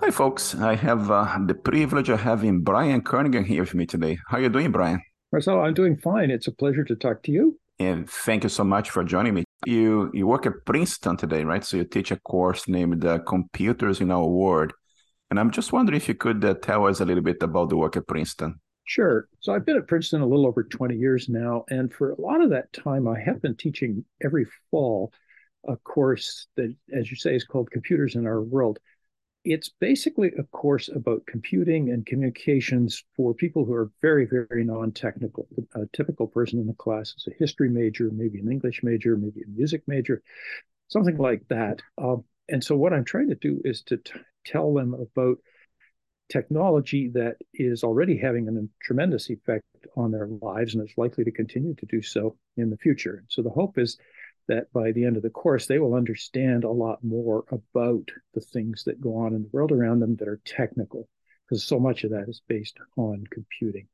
Hi, folks. I have uh, the privilege of having Brian Kernighan here with me today. How are you doing, Brian? Marcelo, I'm doing fine. It's a pleasure to talk to you. And thank you so much for joining me. You you work at Princeton today, right? So you teach a course named uh, "Computers in Our World," and I'm just wondering if you could uh, tell us a little bit about the work at Princeton. Sure. So I've been at Princeton a little over 20 years now, and for a lot of that time, I have been teaching every fall a course that, as you say, is called "Computers in Our World." It's basically a course about computing and communications for people who are very, very non-technical. A typical person in the class is a history major, maybe an English major, maybe a music major, something like that. Um, and so what I'm trying to do is to t- tell them about technology that is already having a tremendous effect on their lives and is likely to continue to do so in the future. So the hope is that by the end of the course, they will understand a lot more about the things that go on in the world around them that are technical, because so much of that is based on computing.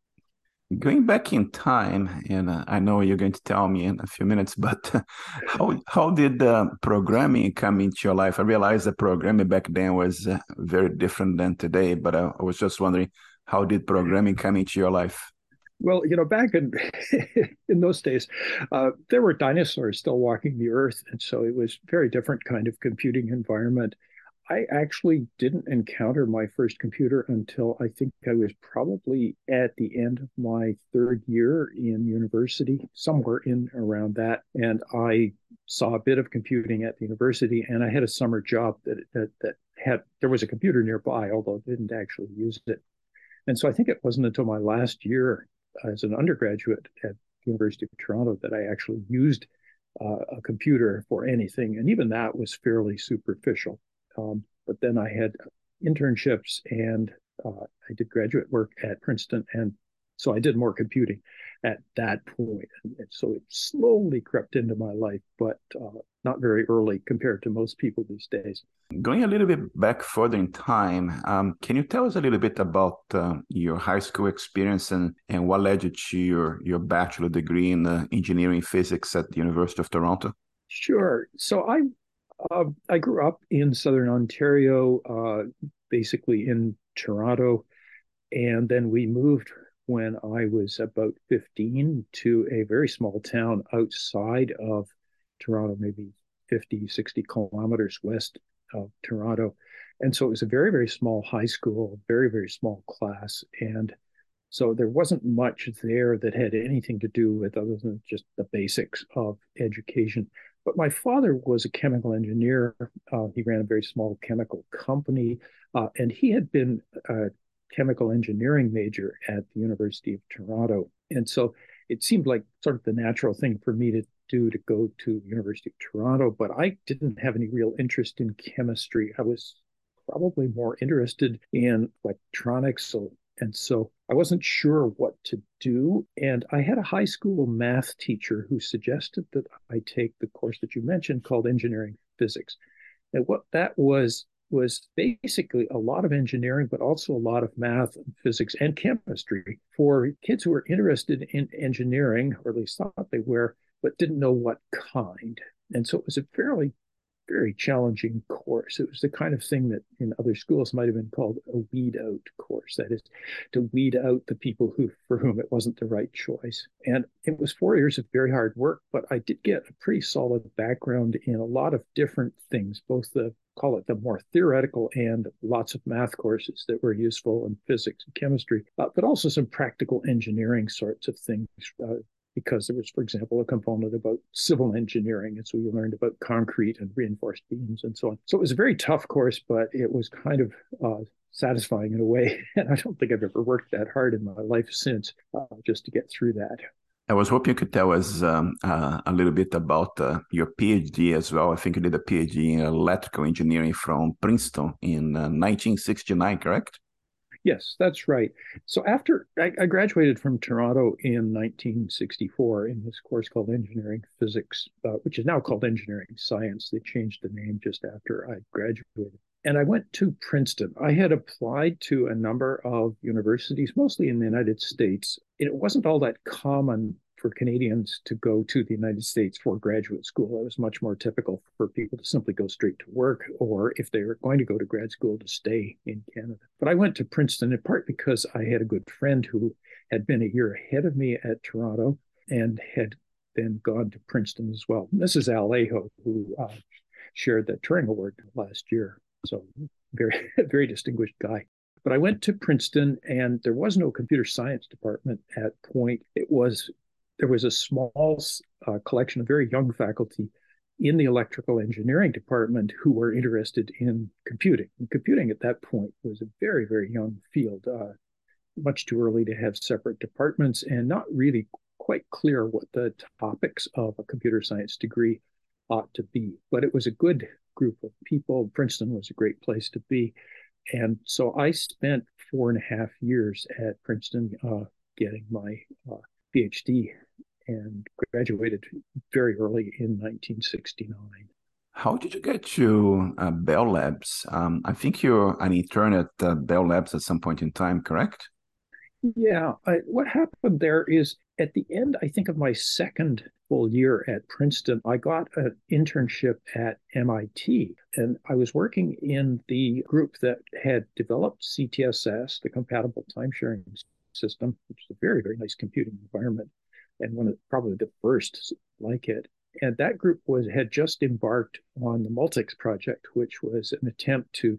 Going back in time, and uh, I know you're going to tell me in a few minutes, but how how did uh, programming come into your life? I realized that programming back then was uh, very different than today, but I was just wondering how did programming come into your life? Well, you know, back in in those days, uh, there were dinosaurs still walking the earth, and so it was very different kind of computing environment. I actually didn't encounter my first computer until I think I was probably at the end of my third year in university, somewhere in around that. And I saw a bit of computing at the university, and I had a summer job that that, that had there was a computer nearby, although I didn't actually use it. And so I think it wasn't until my last year as an undergraduate at the University of Toronto that I actually used uh, a computer for anything, and even that was fairly superficial. Um, but then I had internships and uh, I did graduate work at Princeton, and so I did more computing at that point. And, so it slowly crept into my life, but uh, not very early compared to most people these days. Going a little bit back further in time, um, can you tell us a little bit about uh, your high school experience and, and what led you to your, your bachelor degree in uh, engineering physics at the University of Toronto? Sure. So I uh, I grew up in Southern Ontario, uh, basically in Toronto, and then we moved when I was about 15 to a very small town outside of Toronto, maybe 50, 60 kilometers west of Toronto. And so it was a very, very small high school, very, very small class. And so there wasn't much there that had anything to do with other than just the basics of education. But my father was a chemical engineer. Uh, he ran a very small chemical company, uh, and he had been a chemical engineering major at the University of Toronto. And so it seemed like sort of the natural thing for me to do to go to University of Toronto, but I didn't have any real interest in chemistry. I was probably more interested in electronics. So, and so I wasn't sure what to do. And I had a high school math teacher who suggested that I take the course that you mentioned called engineering physics. And what that was was basically a lot of engineering, but also a lot of math, and physics, and chemistry for kids who were interested in engineering, or at least thought they were, but didn't know what kind. And so it was a fairly, very challenging course. It was the kind of thing that in other schools might have been called a weed out course. That is to weed out the people who for whom it wasn't the right choice. And it was four years of very hard work, but I did get a pretty solid background in a lot of different things, both the call it the more theoretical and lots of math courses that were useful in physics and chemistry, uh, but also some practical engineering sorts of things, uh, because there was, for example, a component about civil engineering. And so we learned about concrete and reinforced beams and so on. So it was a very tough course, but it was kind of uh, satisfying in a way. And I don't think I've ever worked that hard in my life since uh, just to get through that. I was hoping you could tell us um, uh, a little bit about uh, your PhD as well. I think you did a PhD in electrical engineering from Princeton in uh, 1969, correct? Yes, that's right. So after I, I, graduated from Toronto in 1964 in this course called Engineering Physics, uh, which is now called Engineering Science. They changed the name just after I graduated. And I went to Princeton. I had applied to a number of universities, mostly in the United States. It wasn't all that common for Canadians to go to the United States for graduate school. It was much more typical for people to simply go straight to work, or if they were going to go to grad school, to stay in Canada. But I went to Princeton in part because I had a good friend who had been a year ahead of me at Toronto and had then gone to Princeton as well. This is Al Aho, who uh, shared the Turing Award last year. So very, very distinguished guy. But I went to Princeton, and there was no computer science department at Point. It was there was a small uh, collection of very young faculty in the electrical engineering department who were interested in computing. And computing at that point was a very, very young field, uh, much too early to have separate departments, and not really quite clear what the topics of a computer science degree ought to be. But it was a good group of people. Princeton was a great place to be. And so I spent four and a half years at Princeton uh, getting my uh, PhD and graduated very early in 1969. How did you get to uh, Bell Labs? Um, I think you're an intern at uh, Bell Labs at some point in time, correct? Yeah. I, what happened there is at the end, I think, of my second full year at Princeton, I got an internship at MIT. And I was working in the group that had developed CTSS, the compatible time sharing system, which is a very, very nice computing environment and one of probably the first like it. And that group was had just embarked on the Multics project, which was an attempt to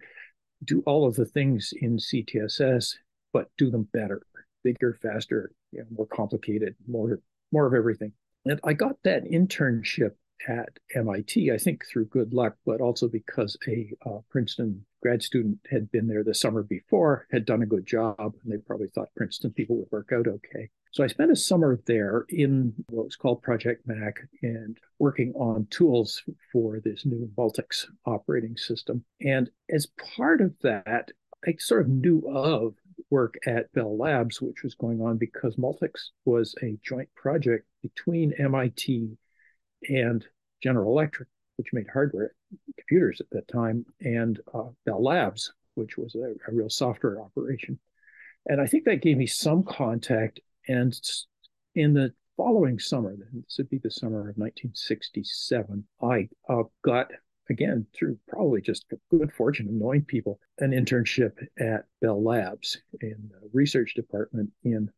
do all of the things in CTSS, but do them better, bigger, faster, you know, more complicated, more more of everything. And I got that internship at MIT, I think through good luck, but also because a uh, Princeton grad student had been there the summer before, had done a good job, and they probably thought Princeton people would work out okay. So I spent a summer there in what was called Project Mac and working on tools for this new Multics operating system. And as part of that, I sort of knew of work at Bell Labs, which was going on because Multics was a joint project between MIT and General Electric, which made hardware computers at that time, and uh, Bell Labs, which was a, a, real software operation. And I think that gave me some contact. And in the following summer, this would be the summer of 1967, I uh, got again through probably just good fortune of knowing people an internship at Bell Labs in the research department in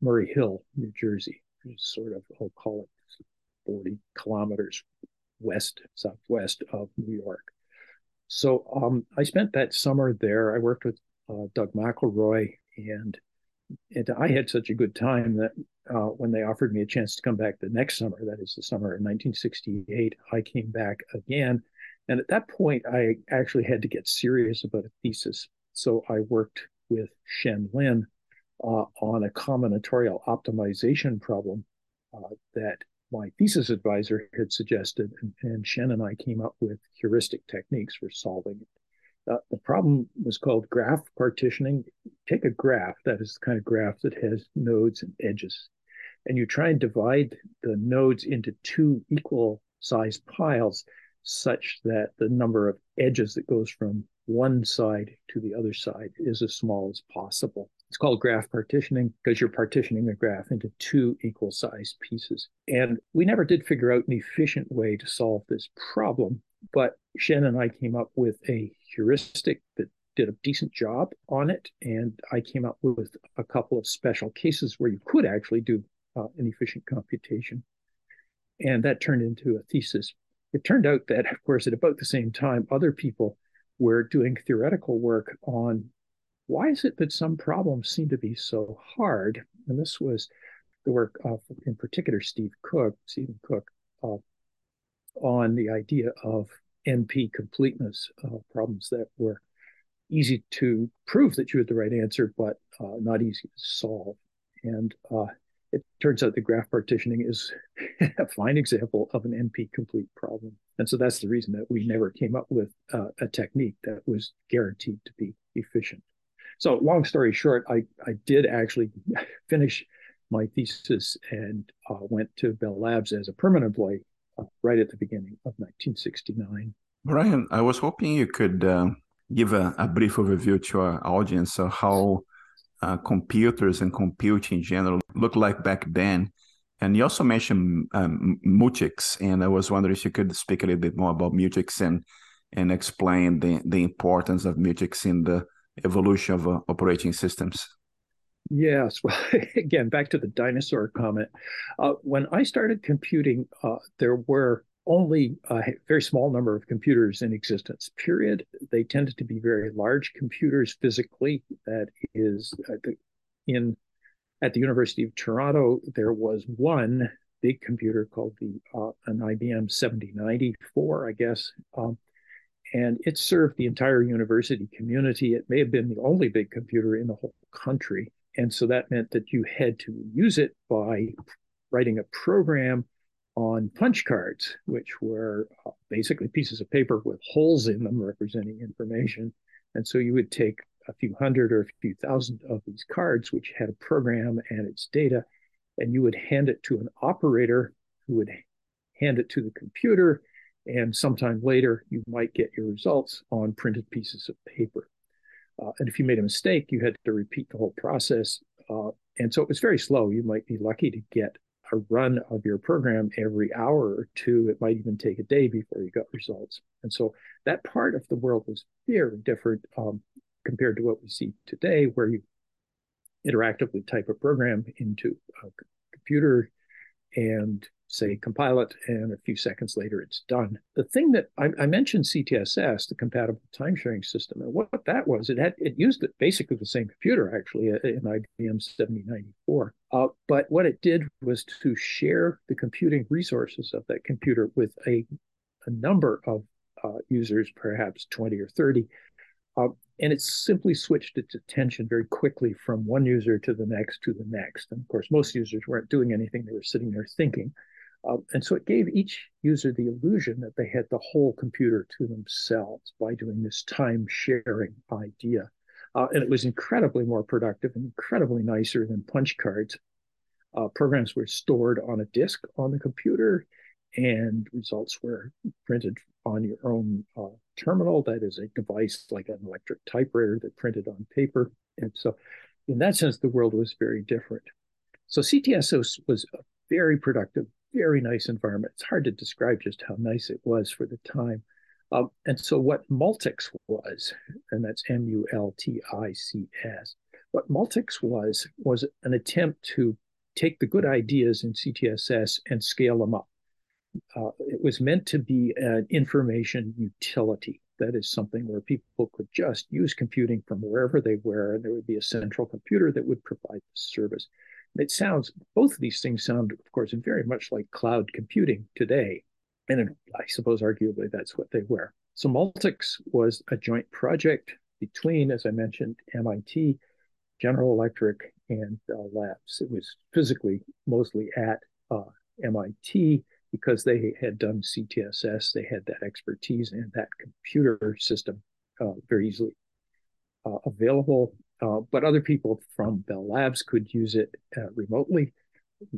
Murray Hill, New Jersey, sort of I'll call it 40 kilometers west, southwest of New York. So um, I spent that summer there. I worked with uh, Doug McIlroy, and and I had such a good time that uh, when they offered me a chance to come back the next summer, that is the summer of 1968, I came back again. And at that point, I actually had to get serious about a thesis. So I worked with Shen Lin uh, on a combinatorial optimization problem uh, that my thesis advisor had suggested, and, and Shen and I came up with heuristic techniques for solving it. Uh, the problem was called graph partitioning. Take a graph, that is the kind of graph that has nodes and edges, and you try and divide the nodes into two equal sized piles such that the number of edges that goes from one side to the other side is as small as possible. It's called graph partitioning because you're partitioning a graph into two equal sized pieces. And we never did figure out an efficient way to solve this problem. But Shen and I came up with a heuristic that did a decent job on it. And I came up with a couple of special cases where you could actually do uh, an efficient computation. And that turned into a thesis. It turned out that, of course, at about the same time, other people were doing theoretical work on why is it that some problems seem to be so hard? And this was the work of, in particular, Steve Cook, Stephen Cook, uh, on the idea of NP completeness, uh, problems that were easy to prove that you had the right answer, but uh, not easy to solve. And uh, it turns out the graph partitioning is a fine example of an NP complete problem. And so that's the reason that we never came up with uh, a technique that was guaranteed to be efficient. So, long story short, I, I did actually finish my thesis and uh, went to Bell Labs as a permanent employee uh, right at the beginning of 1969. Brian, I was hoping you could uh, give a, a, brief overview to our audience of how uh, computers and computing in general looked like back then And you also mentioned um, and I was wondering if you could speak a little bit more about Multics and and explain the, the importance of Multics in the evolution of uh, operating systems. Yes. Well, again, back to the dinosaur comment. Uh, when I started computing, uh, there were only a very small number of computers in existence, period. They tended to be very large computers physically. That is, uh, in at the University of Toronto, there was one big computer called the uh, an IBM 7094, I guess, um, and it served the entire university community. It may have been the only big computer in the whole country, and so that meant that you had to use it by writing a program on punch cards, which were uh, basically pieces of paper with holes in them representing information. And so you would take a few hundred or a few thousand of these cards, which had a program and its data, and you would hand it to an operator who would hand it to the computer. And sometime later, you might get your results on printed pieces of paper. Uh, and if you made a mistake, you had to repeat the whole process. Uh, and so it was very slow. You might be lucky to get a run of your program every hour or two. It might even take a day before you got results. And so that part of the world was very different um, compared to what we see today, where you interactively type a program into a computer and say compile it, and a few seconds later it's done. The thing that I, I mentioned CTSS, the compatible time sharing system, and what, that was, it had it used basically the same computer actually uh, in IBM 7094. Uh, but what it did was to share the computing resources of that computer with a, a number of uh, users, perhaps 20 or 30, uh, and it simply switched its attention very quickly from one user to the next to the next. And of course, most users weren't doing anything, they were sitting there thinking. Uh, and so it gave each user the illusion that they had the whole computer to themselves by doing this time sharing idea. Uh, and it was incredibly more productive and incredibly nicer than punch cards. Uh, programs were stored on a disk on the computer, and results were printed on your own uh, terminal. That is a device like an electric typewriter that printed on paper. And so, in that sense, the world was very different. So, CTSS was a very productive, very nice environment. It's hard to describe just how nice it was for the time. Um, and so, what Multics was, and that's M U L T I C S, what Multics was, was an attempt to take the good ideas in CTSS and scale them up uh, it was meant to be an information utility. That is something where people could just use computing from wherever they were, and there would be a central computer that would provide the service. It sounds, both of these things sound, of course, very much like cloud computing today. And I suppose, arguably, that's what they were. So Multics was a joint project between, as I mentioned, MIT, General Electric, and Labs. It was physically mostly at uh, MIT because they had done CTSS, they had that expertise and that computer system uh, very easily uh, available. Uh, but other people from Bell Labs could use it uh, remotely,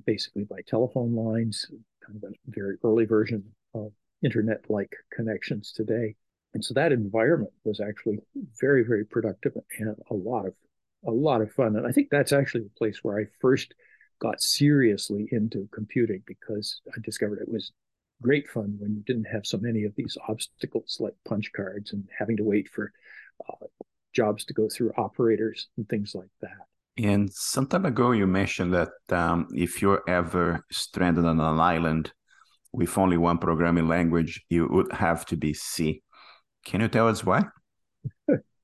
basically by telephone lines, kind of a very early version of internet-like connections today. And so that environment was actually very, very productive and a lot of a lot of fun. And I think that's actually the place where I first got seriously into computing because I discovered it was great fun when you didn't have so many of these obstacles like punch cards and having to wait for uh, jobs to go through operators and things like that. And some time ago, you mentioned that um, if you're ever stranded on an island with only one programming language, you would have to be C. Can you tell us why?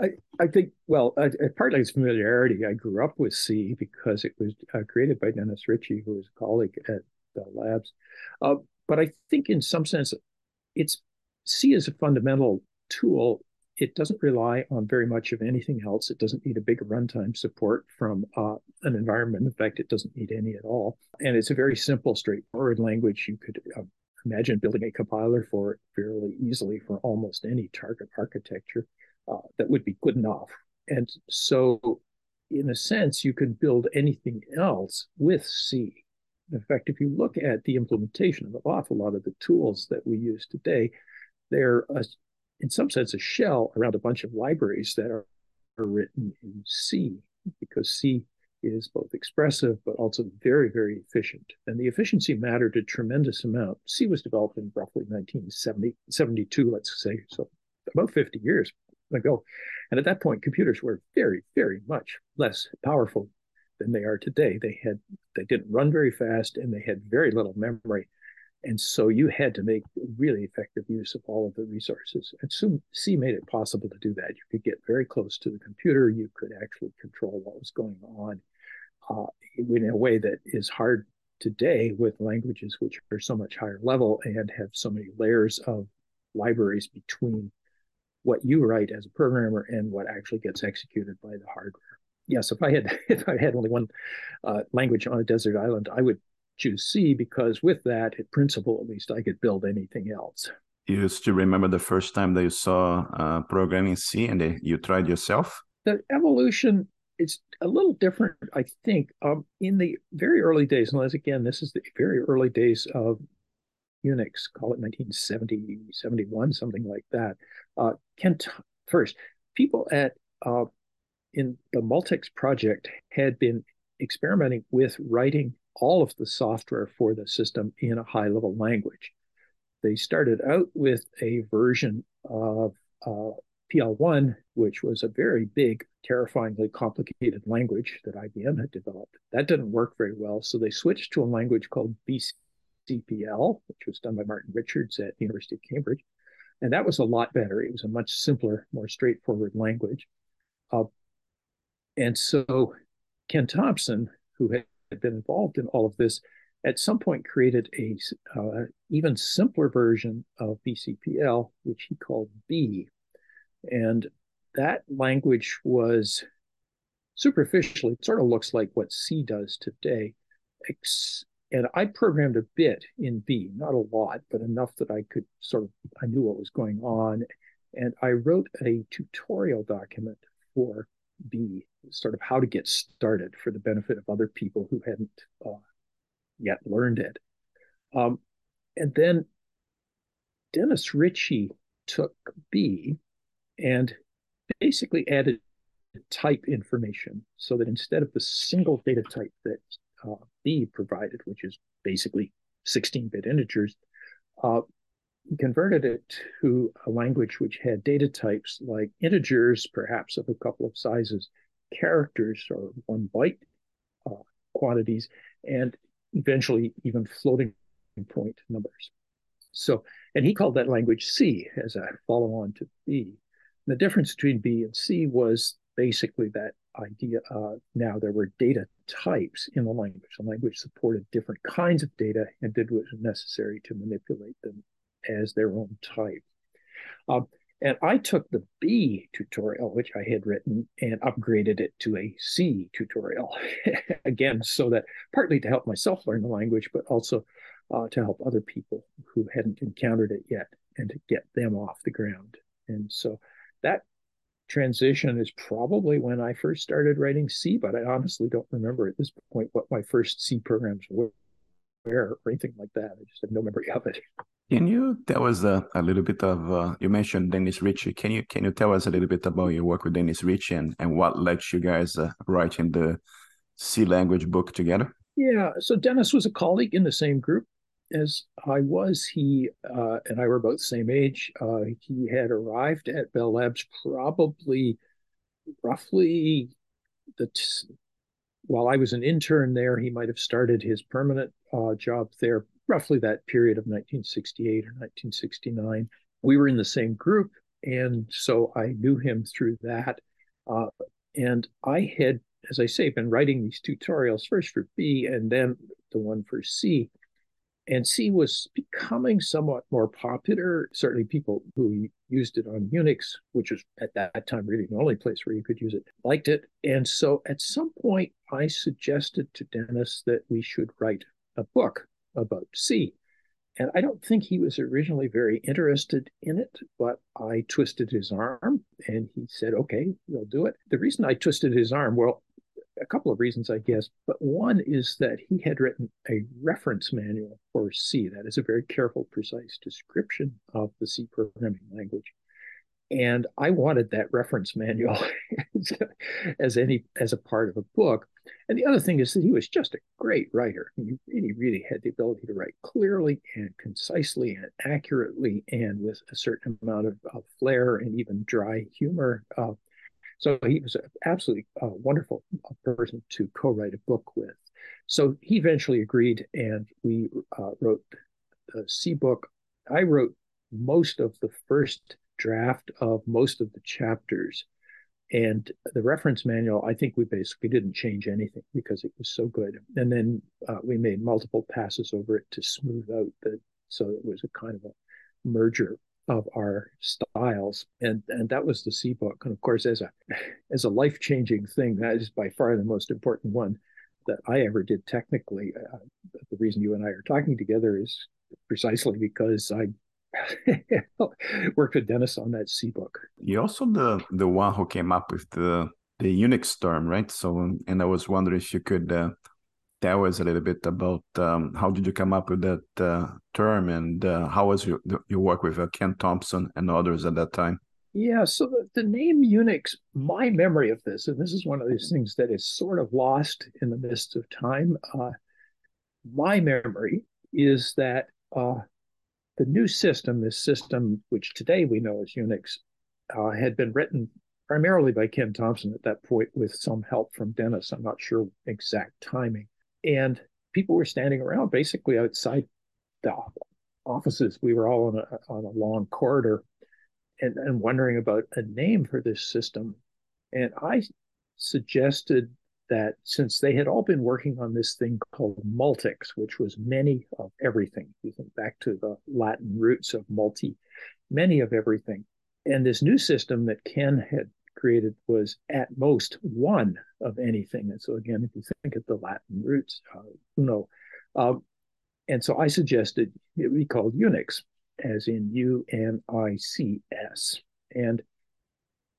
I, I think, well, uh, partly it's familiarity. I grew up with C because it was uh, created by Dennis Ritchie, who was a colleague at the labs. Uh, but I think in some sense, it's C is a fundamental tool. It doesn't rely on very much of anything else. It doesn't need a big runtime support from uh, an environment. In fact, it doesn't need any at all. And it's a very simple, straightforward language. You could uh, imagine building a compiler for it fairly easily for almost any target architecture uh, that would be good enough. And so, in a sense, you can build anything else with C. In fact, if you look at the implementation of an awful lot of the tools that we use today, they're, a, in some sense, a shell around a bunch of libraries that are, are written in C, because C is both expressive but also very, very efficient. And the efficiency mattered a tremendous amount. C was developed in roughly 1970, 72, let's say, so about 50 years ago. And at that point, computers were very, very much less powerful than they are today. They had they didn't run very fast and they had very little memory. And so you had to make really effective use of all of the resources. And C made it possible to do that. You could get very close to the computer. You could actually control what was going on uh, in a way that is hard today with languages which are so much higher level and have so many layers of libraries between what you write as a programmer and what actually gets executed by the hardware. Yes, if I had if I had only one uh, language on a desert island, I would choose C because with that, in principle, at least, I could build anything else. You still remember the first time that you saw uh, programming C and they, you tried yourself? The evolution is a little different, I think. Um, in the very early days, unless again, this is the very early days of Unix, call it 1970, 71, something like that. Uh, Kent, first, people at uh, in the Multics project had been experimenting with writing all of the software for the system in a high level language. They started out with a version of uh, PL1, which was a very big, terrifyingly complicated language that IBM had developed. That didn't work very well, so they switched to a language called BCPL, which was done by Martin Richards at the University of Cambridge. And that was a lot better. It was a much simpler, more straightforward language. Uh, and so Ken Thompson, who had been involved in all of this, at some point created a uh, even simpler version of BCPL, which he called B. And that language was superficially, it sort of looks like what C does today. And I programmed a bit in B, not a lot, but enough that I could sort of, I knew what was going on. And I wrote a tutorial document for B, sort of how to get started for the benefit of other people who hadn't uh, yet learned it. Um, and then Dennis Ritchie took B and basically added type information so that instead of the single data type that uh, B provided, which is basically 16 bit integers, uh, converted it to a language which had data types like integers, perhaps of a couple of sizes, characters or one byte uh, quantities, and eventually even floating point numbers. So, and he called that language C as a follow on to B. And the difference between B and C was basically that idea. Uh, now there were data types in the language. The language supported different kinds of data and did what was necessary to manipulate them as their own type. Um, and I took the B tutorial, which I had written, and upgraded it to a C tutorial. Again, so that partly to help myself learn the language, but also uh, to help other people who hadn't encountered it yet and to get them off the ground. And so that transition is probably when I first started writing C, but I honestly don't remember at this point what my first C programs were or anything like that. I just have no memory of it. Can you tell us a, a little bit of uh, you mentioned Dennis Ritchie. Can you can you tell us a little bit about your work with Dennis Ritchie and, and what led you guys uh, writing the C language book together? Yeah, so Dennis was a colleague in the same group as I was. He uh, and I were both the same age. Uh, he had arrived at Bell Labs probably roughly the t- while I was an intern there, he might have started his permanent uh, job there roughly that period of 1968 or 1969. We were in the same group, and so I knew him through that. Uh, and I had, as I say, been writing these tutorials first for B and then the one for C. And C was becoming somewhat more popular. Certainly, people who used it on Unix, which was at that time really the only place where you could use it, liked it. And so at some point, I suggested to Dennis that we should write a book about C. And I don't think he was originally very interested in it, but I twisted his arm and he said, okay, we'll do it. The reason I twisted his arm, well, a couple of reasons, I guess, but one is that he had written a reference manual for C. That is a very careful, precise description of the C programming language. And I wanted that reference manual as any as a part of a book. And the other thing is that he was just a great writer. He really, really had the ability to write clearly and concisely and accurately and with a certain amount of, of flair and even dry humor. Uh, so he was an absolutely uh, wonderful person to co-write a book with. So he eventually agreed, and we uh, wrote the C book. I wrote most of the first draft of most of the chapters. And the reference manual, I think we basically didn't change anything because it was so good. And then uh, we made multiple passes over it to smooth out the, so it was a kind of a merger of our styles. And and that was the c book and of course as a as a life-changing thing that is by far the most important one that i ever did technically. Uh, the reason you and i are talking together is precisely because i worked with dennis on that c book you're also the the one who came up with the the unix term right? So and i was wondering if you could uh, tell us a little bit about um, how did you come up with that uh, term and uh, how was your, work with uh, Ken Thompson and others at that time? Yeah, so the, the, name Unix, my memory of this, and this is one of these things that is sort of lost in the midst of time. Uh, my memory is that uh, the new system, this system which today we know as Unix, uh, had been written primarily by Ken Thompson at that point with some help from Dennis. I'm not sure exact timing and people were standing around basically outside the offices. We were all on a on a long corridor, and and wondering about a name for this system. And I suggested that since they had all been working on this thing called multics, which was many of everything, you think back to the Latin roots of multi, many of everything, and this new system that Ken had created was at most one of anything. And so again, if you think of the Latin roots, uh, uno, um, and so I suggested it be called Unix, as in U N I C S. And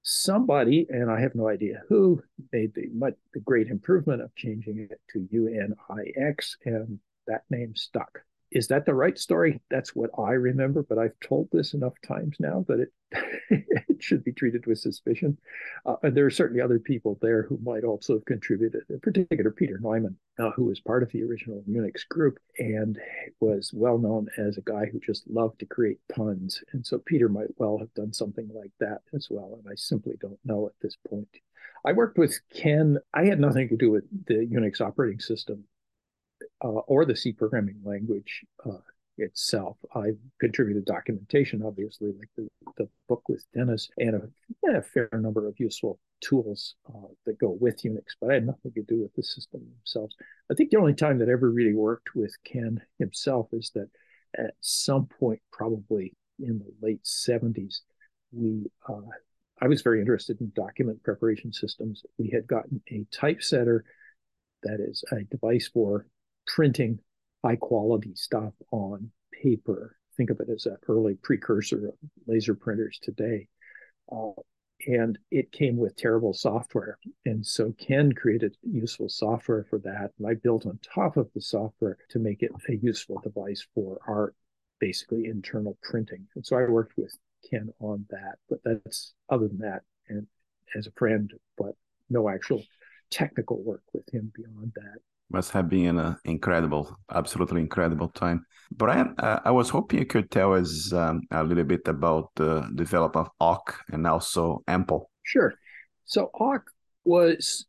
somebody, and I have no idea who, made the, much, the great improvement of changing it to U N I X, and that name stuck. Is that the right story? That's what I remember, but I've told this enough times now that it it should be treated with suspicion. Uh, and there are certainly other people there who might also have contributed, in particular Peter Neumann, uh, who was part of the original Unix group and was well known as a guy who just loved to create puns. And so Peter might well have done something like that as well. And I simply don't know at this point. I worked with Ken. I had nothing to do with the Unix operating system uh, or the C programming language uh, itself. I contributed documentation, obviously, like the, the book with Dennis, and a, a fair number of useful tools uh, that go with Unix, but I had nothing to do with the system themselves. I think the only time that I ever really worked with Ken himself is that at some point, probably in the late 70s, we uh, I was very interested in document preparation systems. We had gotten a typesetter that is a device for printing high quality stuff on paper. Think of it as an early precursor of laser printers today. Uh, and it came with terrible software. And so Ken created useful software for that. And I built on top of the software to make it a useful device for our basically internal printing. And so I worked with Ken on that. But that's other than that, and as a friend, but no actual technical work with him beyond that must have been an incredible, absolutely incredible time. Brian, uh, I was hoping you could tell us um, a little bit about the development of awk and also AMPL. Sure. So awk was,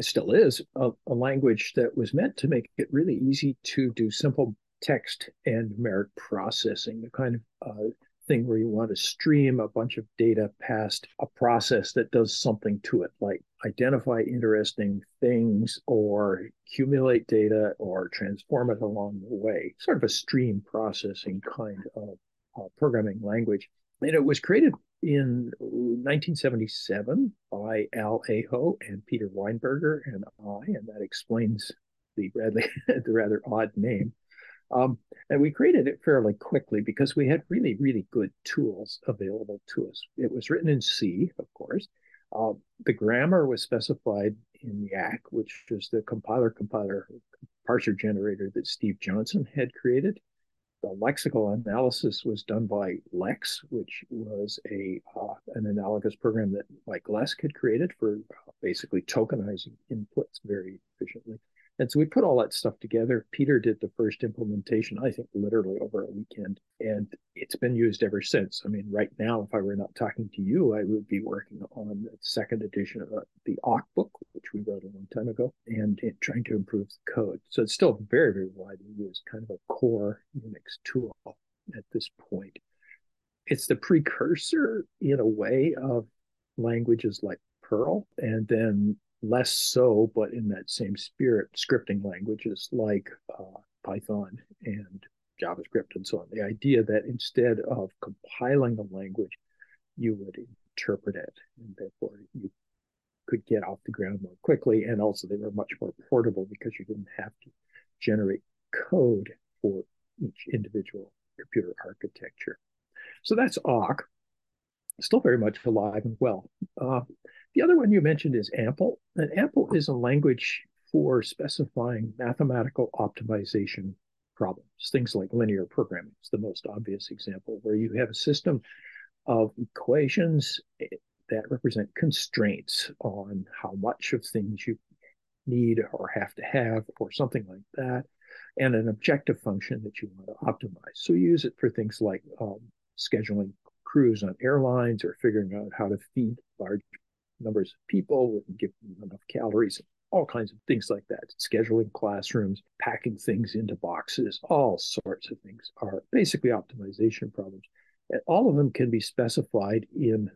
still is, a, a language that was meant to make it really easy to do simple text and numeric processing, the kind of uh, thing where you want to stream a bunch of data past a process that does something to it, like identify interesting things or accumulate data or transform it along the way, sort of a stream processing kind of uh, programming language. And it was created in 1977 by Al Aho and Peter Weinberger and I, and that explains the the rather odd name. Um, and we created it fairly quickly because we had really, really good tools available to us. It was written in C, of course. Uh, the grammar was specified in Yacc, which was the compiler compiler parser generator that Steve Johnson had created. the lexical analysis was done by Lex, which was a uh, an analogous program that Mike Lesk had created for uh, basically tokenizing inputs very efficiently. And so we put all that stuff together. Peter did the first implementation, I think, literally over a weekend, and it's been used ever since. I mean, right now, if I were not talking to you, I would be working on the second edition of uh, the awk book, which we wrote a long time ago, and trying to improve the code. So it's still very, very widely used, kind of a core Unix tool at this point. It's the precursor, in a way, of languages like Perl, and then less so, but in that same spirit, scripting languages like uh, Python and JavaScript and so on. The idea that instead of compiling a language, you would interpret it, and therefore you could get off the ground more quickly. And also, they were much more portable because you didn't have to generate code for each individual computer architecture. So that's awk, still very much alive and well. Uh, the other one you mentioned is AMPL. And AMPL is a language for specifying mathematical optimization problems. Things like linear programming is the most obvious example, where you have a system of equations that represent constraints on how much of things you need or have to have, or something like that, and an objective function that you want to optimize. So you use it for things like um, scheduling crews on airlines or figuring out how to feed large numbers of people, give them enough calories, all kinds of things like that. Scheduling classrooms, packing things into boxes, all sorts of things are basically optimization problems. And all of them can be specified in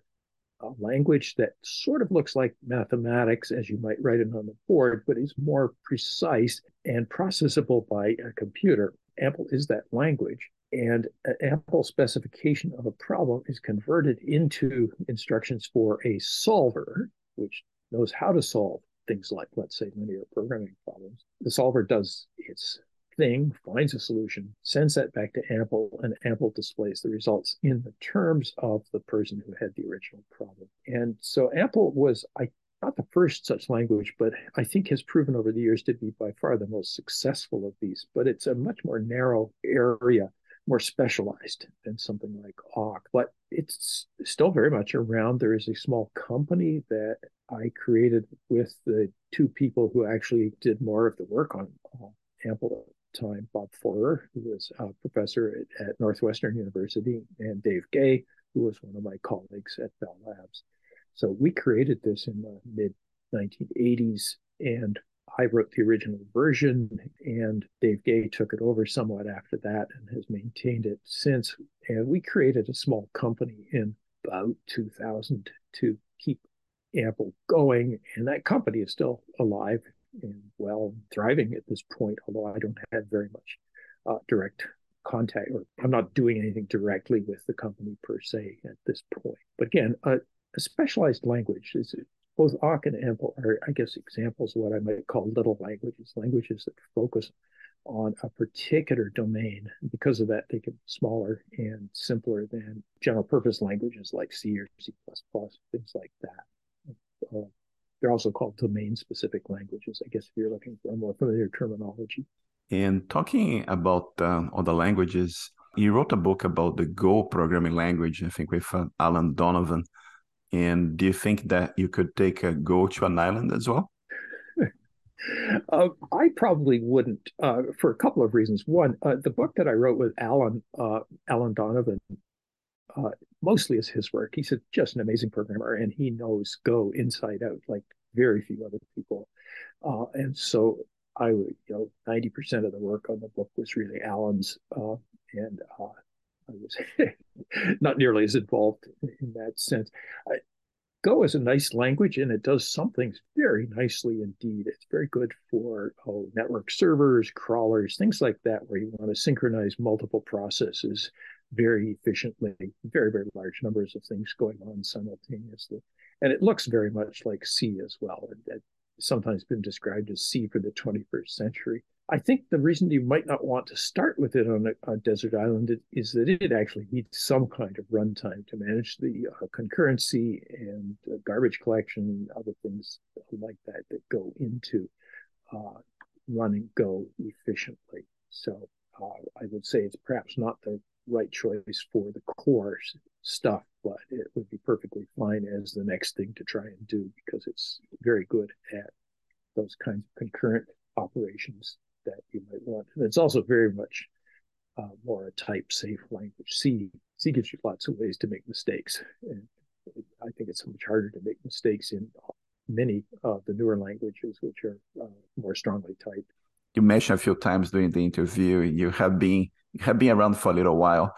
a language that sort of looks like mathematics as you might write it on the board, but is more precise and processable by a computer. AMPL is that language and an AMPL specification of a problem is converted into instructions for a solver, which knows how to solve things like, let's say, linear programming problems. The solver does its thing, finds a solution, sends that back to AMPL, and AMPL displays the results in the terms of the person who had the original problem. And so AMPL was, I not the first such language, but I think has proven over the years to be by far the most successful of these. But it's a much more narrow area more specialized than something like awk, but it's still very much around. There is a small company that I created with the two people who actually did more of the work on AMPL at the time Bob Fourer, who was a professor at, at Northwestern University, and Dave Gay, who was one of my colleagues at Bell Labs. So we created this in the mid 1980s, and I wrote the original version, and Dave Gay took it over somewhat after that and has maintained it since. And we created a small company in about 2000 to keep AMPL going, and that company is still alive and well thriving at this point. Although I don't have very much uh, direct contact, or I'm not doing anything directly with the company per se at this point. But again, a, a specialized language is both awk and AMPL are, I guess, examples of what I might call little languages, languages that focus on a particular domain. Because of that, they can be smaller and simpler than general purpose languages like C or C++, things like that. Uh, they're also called domain specific languages, I guess, if you're looking for a more familiar terminology. And talking about uh, other languages, you wrote a book about the Go programming language, I think with uh, Alan Donovan. And do you think that you could take a Go to an island as well? Uh, I probably wouldn't uh, for a couple of reasons. One, uh, the book that I wrote with Alan uh, Alan Donovan uh, mostly is his work. He's a, just an amazing programmer, and he knows Go inside out like very few other people. Uh, and so I would, you know, ninety percent of the work on the book was really Alan's, and I was not nearly as involved in that sense. I, Go is a nice language and it does some things very nicely indeed. It's very good for oh, network servers, crawlers, things like that, where you want to synchronize multiple processes very efficiently, very, very large numbers of things going on simultaneously. And it looks very much like C as well. It's sometimes been described as C for the 21st century. I think the reason you might not want to start with it on a, a desert island is that it actually needs some kind of runtime to manage the uh, concurrency and uh, garbage collection and other things like that that go into uh, running Go efficiently. So uh, I would say it's perhaps not the right choice for the core stuff, but it would be perfectly fine as the next thing to try and do because it's very good at those kinds of concurrent operations that you might want. And it's also very much uh, more a type safe language. C C gives you lots of ways to make mistakes, and I think it's much harder to make mistakes in many of the newer languages, which are uh, more strongly typed. You mentioned a few times during the interview you have been you have been around for a little while,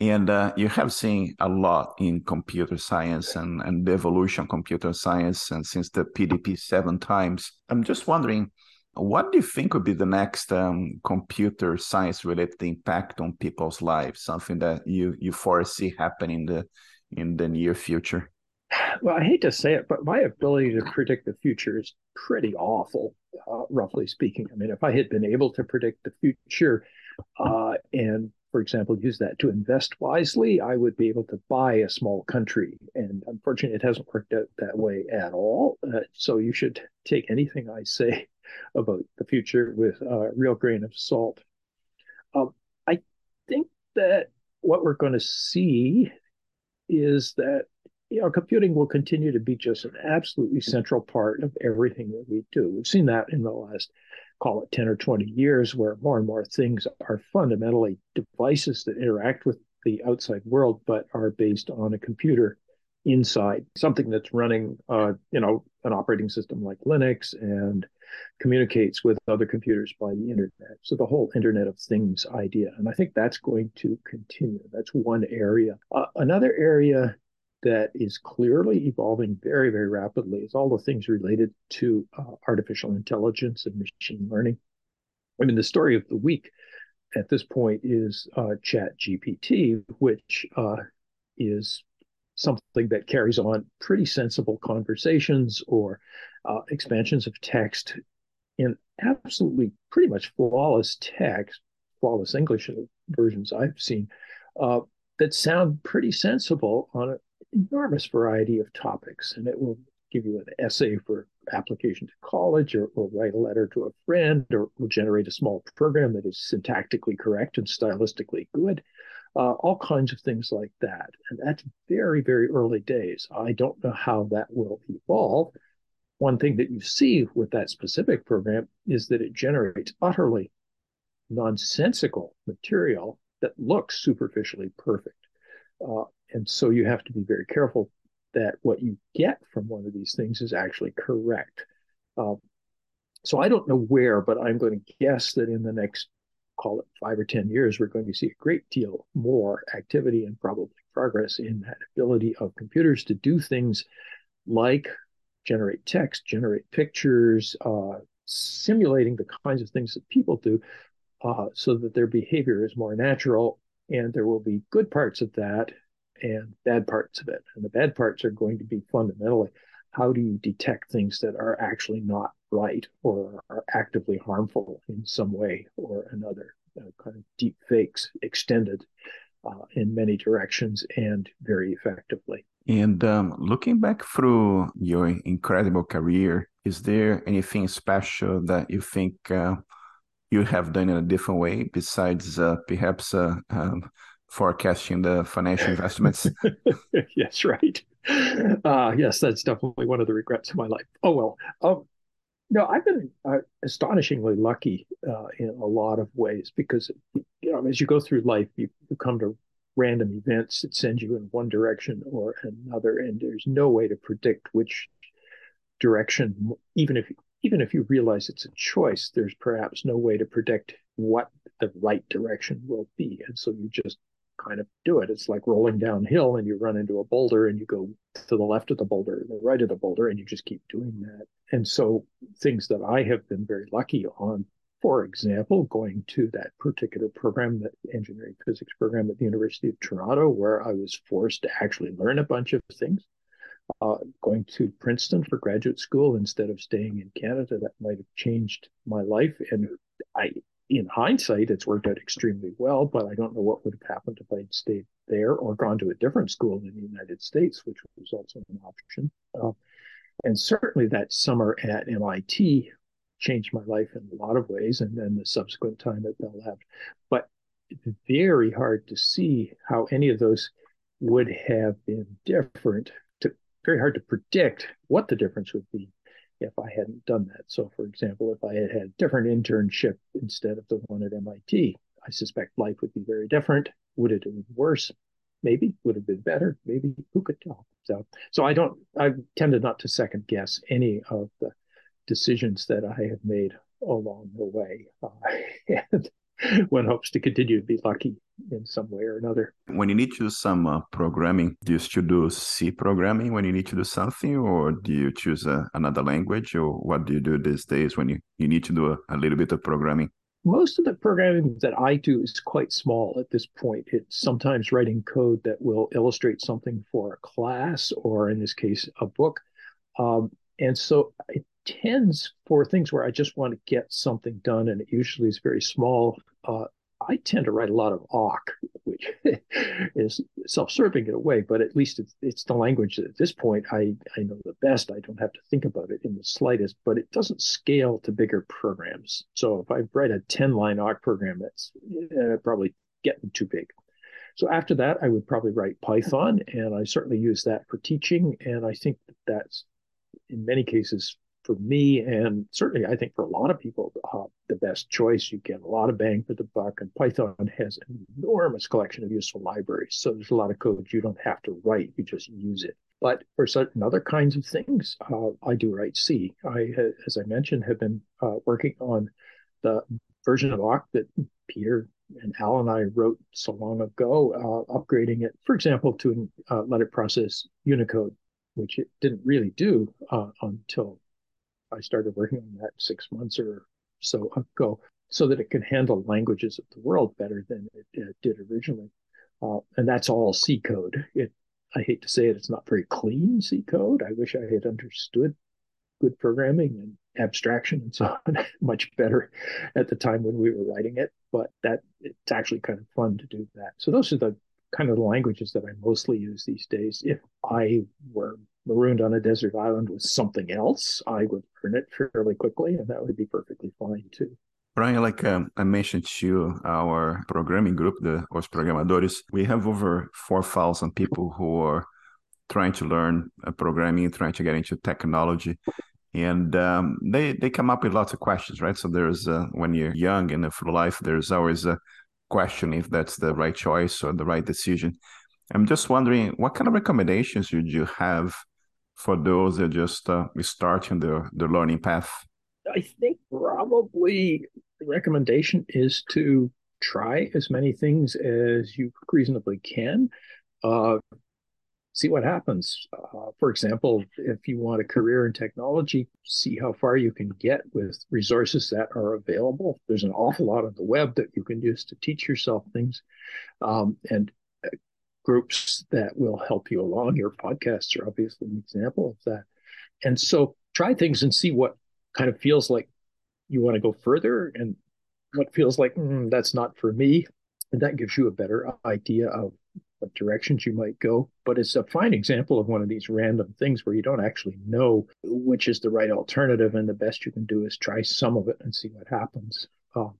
and uh, you have seen a lot in computer science and, and the evolution of computer science, and since the PDP seven times. I'm just wondering what do you think would be the next um, computer science related impact on people's lives? Something that you you foresee happening in the in the near future? Well, I hate to say it, but my ability to predict the future is pretty awful, uh, roughly speaking. I mean, if I had been able to predict the future uh, and, for example, use that to invest wisely, I would be able to buy a small country. And unfortunately, it hasn't worked out that way at all. Uh, so you should take anything I say about the future with a real grain of salt. Um, I think that what we're going to see is that you know computing will continue to be just an absolutely central part of everything that we do. We've seen that in the last call it 10 or 20 years where more and more things are fundamentally devices that interact with the outside world but are based on a computer inside something that's running uh, you know an operating system like linux and communicates with other computers by the internet. So the whole Internet of Things idea. And I think that's going to continue. That's one area. Uh, another area that is clearly evolving very, very rapidly is all the things related to uh, artificial intelligence and machine learning. I mean, the story of the week at this point is uh, ChatGPT, which uh, is something that carries on pretty sensible conversations or uh, expansions of text in absolutely pretty much flawless text, flawless English versions I've seen uh, that sound pretty sensible on an enormous variety of topics. And it will give you an essay for application to college or will write a letter to a friend or will generate a small program that is syntactically correct and stylistically good uh, all kinds of things like that. And that's very, very early days. I don't know how that will evolve. One thing that you see with that specific program is that it generates utterly nonsensical material that looks superficially perfect. Uh, and so you have to be very careful that what you get from one of these things is actually correct. Uh, so I don't know where, but I'm going to guess that in the next call it five or 10 years, we're going to see a great deal more activity and probably progress in that ability of computers to do things like generate text, generate pictures, uh, simulating the kinds of things that people do uh, so that their behavior is more natural. And there will be good parts of that and bad parts of it. And the bad parts are going to be fundamentally how do you detect things that are actually not right or are actively harmful in some way or another? Uh, kind of deep fakes extended uh, in many directions and very effectively. And um, looking back through your incredible career, is there anything special that you think uh, you have done in a different way besides uh, perhaps uh, um, forecasting the financial investments? yes, right. Uh, yes, that's definitely one of the regrets of my life. Oh well. Um, no, I've been uh, astonishingly lucky uh, in a lot of ways because you know as you go through life, you, you come to random events that send you in one direction or another, and there's no way to predict which direction. Even if even if you realize it's a choice, there's perhaps no way to predict what the right direction will be, and so you just kind of do it. It's like rolling downhill and you run into a boulder and you go to the left of the boulder, the right of the boulder, and you just keep doing that. And so things that I have been very lucky on, for example, going to that particular program, that engineering physics program at the University of Toronto, where I was forced to actually learn a bunch of things. Uh, going to Princeton for graduate school instead of staying in Canada, that might have changed my life. And I in hindsight, it's worked out extremely well, but I don't know what would have happened if I'd stayed there or gone to a different school in the United States, which was also an option. Uh, and certainly that summer at MIT changed my life in a lot of ways, and then the subsequent time at Bell Labs. But very hard to see how any of those would have been different. To, very hard to predict what the difference would be if I hadn't done that. So, for example, if I had had a different internship instead of the one at MIT, I suspect life would be very different. Would it have been worse? Maybe. Would have been better? Maybe. Who could tell? So, so I don't. I've tended not to second guess any of the decisions that I have made along the way, uh, and one hopes to continue to be lucky in some way or another. When you need to do some uh, programming, do you still do C programming when you need to do something, or do you choose uh, another language, or what do you do these days when you, you need to do a, a little bit of programming? most of the programming that I do is quite small at this point. It's sometimes writing code that will illustrate something for a class, or in this case, a book. Um, and so it tends for things where I just want to get something done, and it usually is very small. Uh, I tend to write a lot of awk, which is self-serving in a way, but at least it's, it's the language that at this point I, I know the best. I don't have to think about it in the slightest, but it doesn't scale to bigger programs. So if I write a 10-line awk program, that's uh, probably getting too big. So after that, I would probably write Python, and I certainly use that for teaching. And I think that that's in many cases for me, and certainly I think for a lot of people, uh, the best choice. You get a lot of bang for the buck, and Python has an enormous collection of useful libraries. So there's a lot of code you don't have to write; you just use it. But for certain other kinds of things, uh, I do write C. I, as I mentioned, have been uh, working on the version of awk that Peter and Al and I wrote so long ago, uh, upgrading it, for example, to uh, let it process Unicode, which it didn't really do uh, until I started working on that six months or so ago, so that it can handle languages of the world better than it, it did originally. Uh, and that's all C code. It, I hate to say it, it's not very clean C code. I wish I had understood good programming and abstraction and so on much better at the time when we were writing it. But that it's actually kind of fun to do that. So those are the kind of the languages that I mostly use these days. If I were marooned on a desert island with something else, I would learn it fairly quickly, and that would be perfectly fine too. Brian, like um, I mentioned to you, our programming group, the Os Programadores, we have over 4,000 people who are trying to learn uh, programming, trying to get into technology. And um, they, they come up with lots of questions, right? So there's, uh, when you're young and full life, there's always a question if that's the right choice or the right decision. I'm just wondering, what kind of recommendations would you have for those that just uh, starting the the learning path? I think probably the recommendation is to try as many things as you reasonably can. Uh, see what happens. Uh, for example, if you want a career in technology, see how far you can get with resources that are available. There's an awful lot on the web that you can use to teach yourself things. Um, and groups that will help you along. Your podcasts are obviously an example of that. And so try things and see what kind of feels like you want to go further and what feels like mm, that's not for me. And that gives you a better idea of what directions you might go. But it's a fine example of one of these random things where you don't actually know which is the right alternative. And the best you can do is try some of it and see what happens. Um,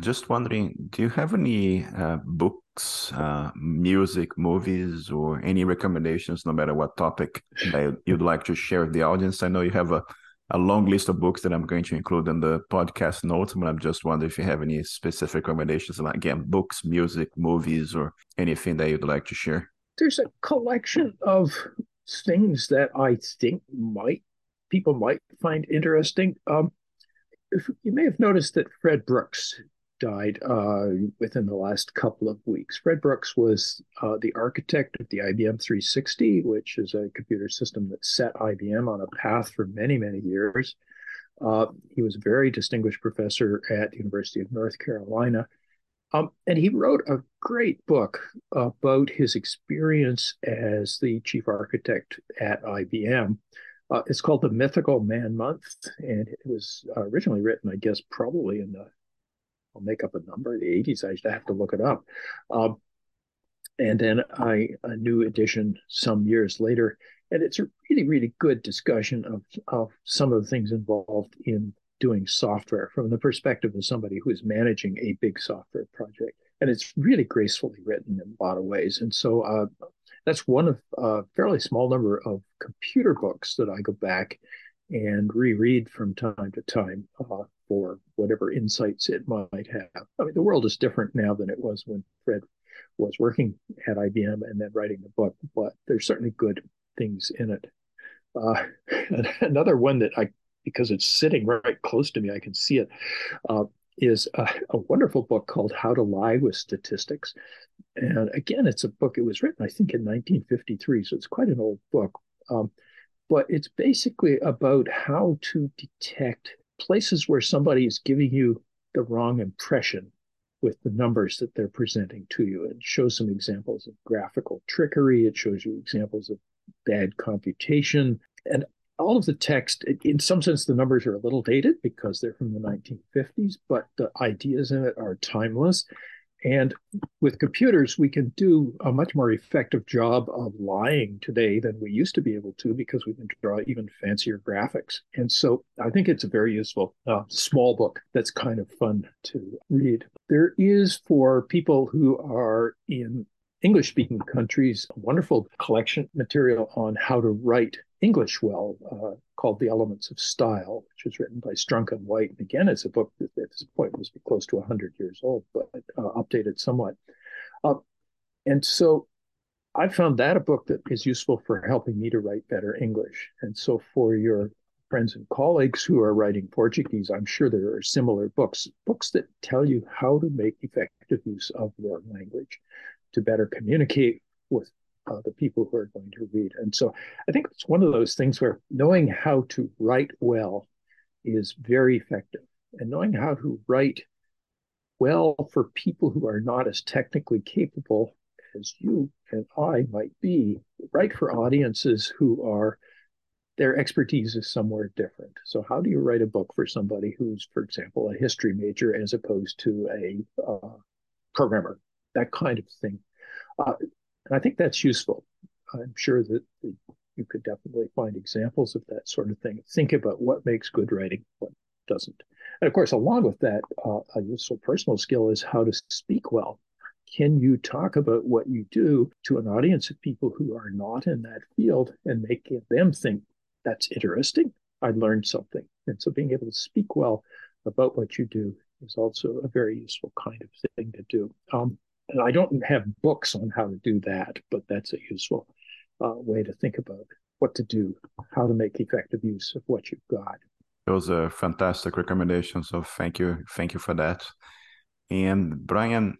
just wondering, do you have any uh, books, uh, music, movies, or any recommendations, no matter what topic that you'd like to share with the audience? I know you have a, a long list of books that I'm going to include in the podcast notes, but I'm just wondering if you have any specific recommendations, like again, books, music, movies, or anything that you'd like to share. There's a collection of things that I think might people might find interesting. Um, you may have noticed that Fred Brooks died uh, within the last couple of weeks. Fred Brooks was uh, the architect of the IBM 360, which is a computer system that set IBM on a path for many, many years. Uh, he was a very distinguished professor at the University of North Carolina. Um, and he wrote a great book about his experience as the chief architect at IBM. Uh, it's called the Mythical Man Month, and it was originally written, I guess, probably in the I'll make up a number, the 80s. I have to look it up. Um, and then I a new edition some years later, and it's a really really good discussion of of some of the things involved in doing software from the perspective of somebody who is managing a big software project. And it's really gracefully written in a lot of ways. And so uh, that's one of a fairly small number of computer books that I go back and reread from time to time uh, for whatever insights it might have. I mean, the world is different now than it was when Fred was working at IBM and then writing the book, but there's certainly good things in it. Uh, another one that I, because it's sitting right close to me, I can see it. Uh, is a, a, wonderful book called How to Lie with Statistics. And again, it's a book, it was written, I think, in 1953, so it's quite an old book. Um, but it's basically about how to detect places where somebody is giving you the wrong impression with the numbers that they're presenting to you. It shows some examples of graphical trickery, it shows you examples of bad computation. And all of the text, in some sense, the numbers are a little dated because they're from the 1950s, but the ideas in it are timeless. And with computers, we can do a much more effective job of lying today than we used to be able to because we can draw even fancier graphics. And so I think it's a very useful uh, small book that's kind of fun to read. There is for people who are in English speaking countries a wonderful collection material on how to write English well uh, called The Elements of Style, which was written by Strunk and White. And again, it's a book that at this point must be close to 100 years old, but uh, updated somewhat. Uh, and so I found that a book that is useful for helping me to write better English. And so for your friends and colleagues who are writing Portuguese, I'm sure there are similar books, books that tell you how to make effective use of your language to better communicate with uh, the people who are going to read. And so I think it's one of those things where knowing how to write well is very effective. And knowing how to write well for people who are not as technically capable as you and I might be, write for audiences who are their expertise is somewhere different. So, how do you write a book for somebody who's, for example, a history major as opposed to a uh, programmer? That kind of thing. Uh, and I think that's useful. I'm sure that you could definitely find examples of that sort of thing. Think about what makes good writing, what doesn't. And of course, along with that, uh, a useful personal skill is how to speak well. Can you talk about what you do to an audience of people who are not in that field and make them think that's interesting? I learned something. And so being able to speak well about what you do is also a very useful kind of thing to do. Um, and I don't have books on how to do that, but that's a useful uh, way to think about what to do, how to make effective use of what you've got. Those are fantastic recommendations. So thank you, thank you for that. And Brian,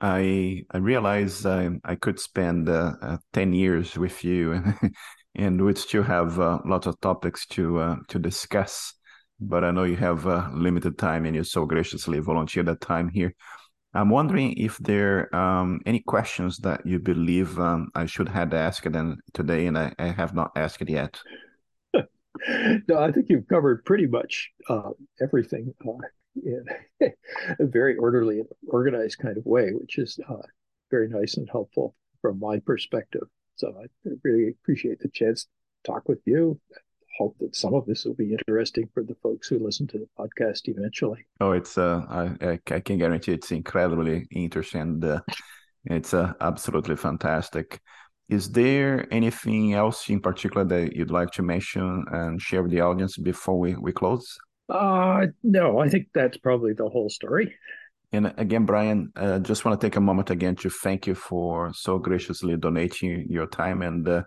I I realized I, I could spend uh, uh, ten years with you, and we'd still have uh, lots of topics to uh, to discuss. But I know you have uh, limited time, and you so graciously volunteered that time here. I'm wondering if there um, any questions that you believe um, I should have asked them today, and I, I have not asked it yet. no, I think you've covered pretty much uh, everything uh, in a very orderly and organized kind of way, which is uh, very nice and helpful from my perspective. So I really appreciate the chance to talk with you hope that some of this will be interesting for the folks who listen to the podcast eventually. Oh, it's uh, I, I can guarantee it's incredibly interesting. Uh, it's uh, absolutely fantastic. Is there anything else in particular that you'd like to mention and share with the audience before we, we close? Uh, no, I think that's probably the whole story. And again, Brian, uh, just want to take a moment again to thank you for so graciously donating your time. And uh,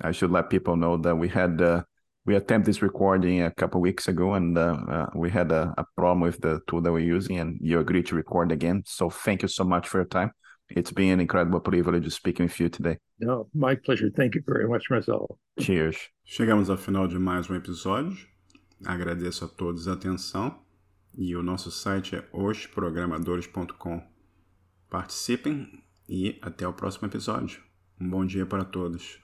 I should let people know that we had uh, we attempted this recording a couple weeks ago and uh, uh, we had a, a, problem with the tool that we're using and you agreed to record again. So thank you so much for your time. It's been an incredible privilege speaking with you today. No my pleasure. Thank you very much Marcelo. Cheers. Chegamos ao final de mais um episódio. Agradeço a todos a atenção. E o nosso site é osprogramadores.com participem e até o próximo episódio. Um bom dia para todos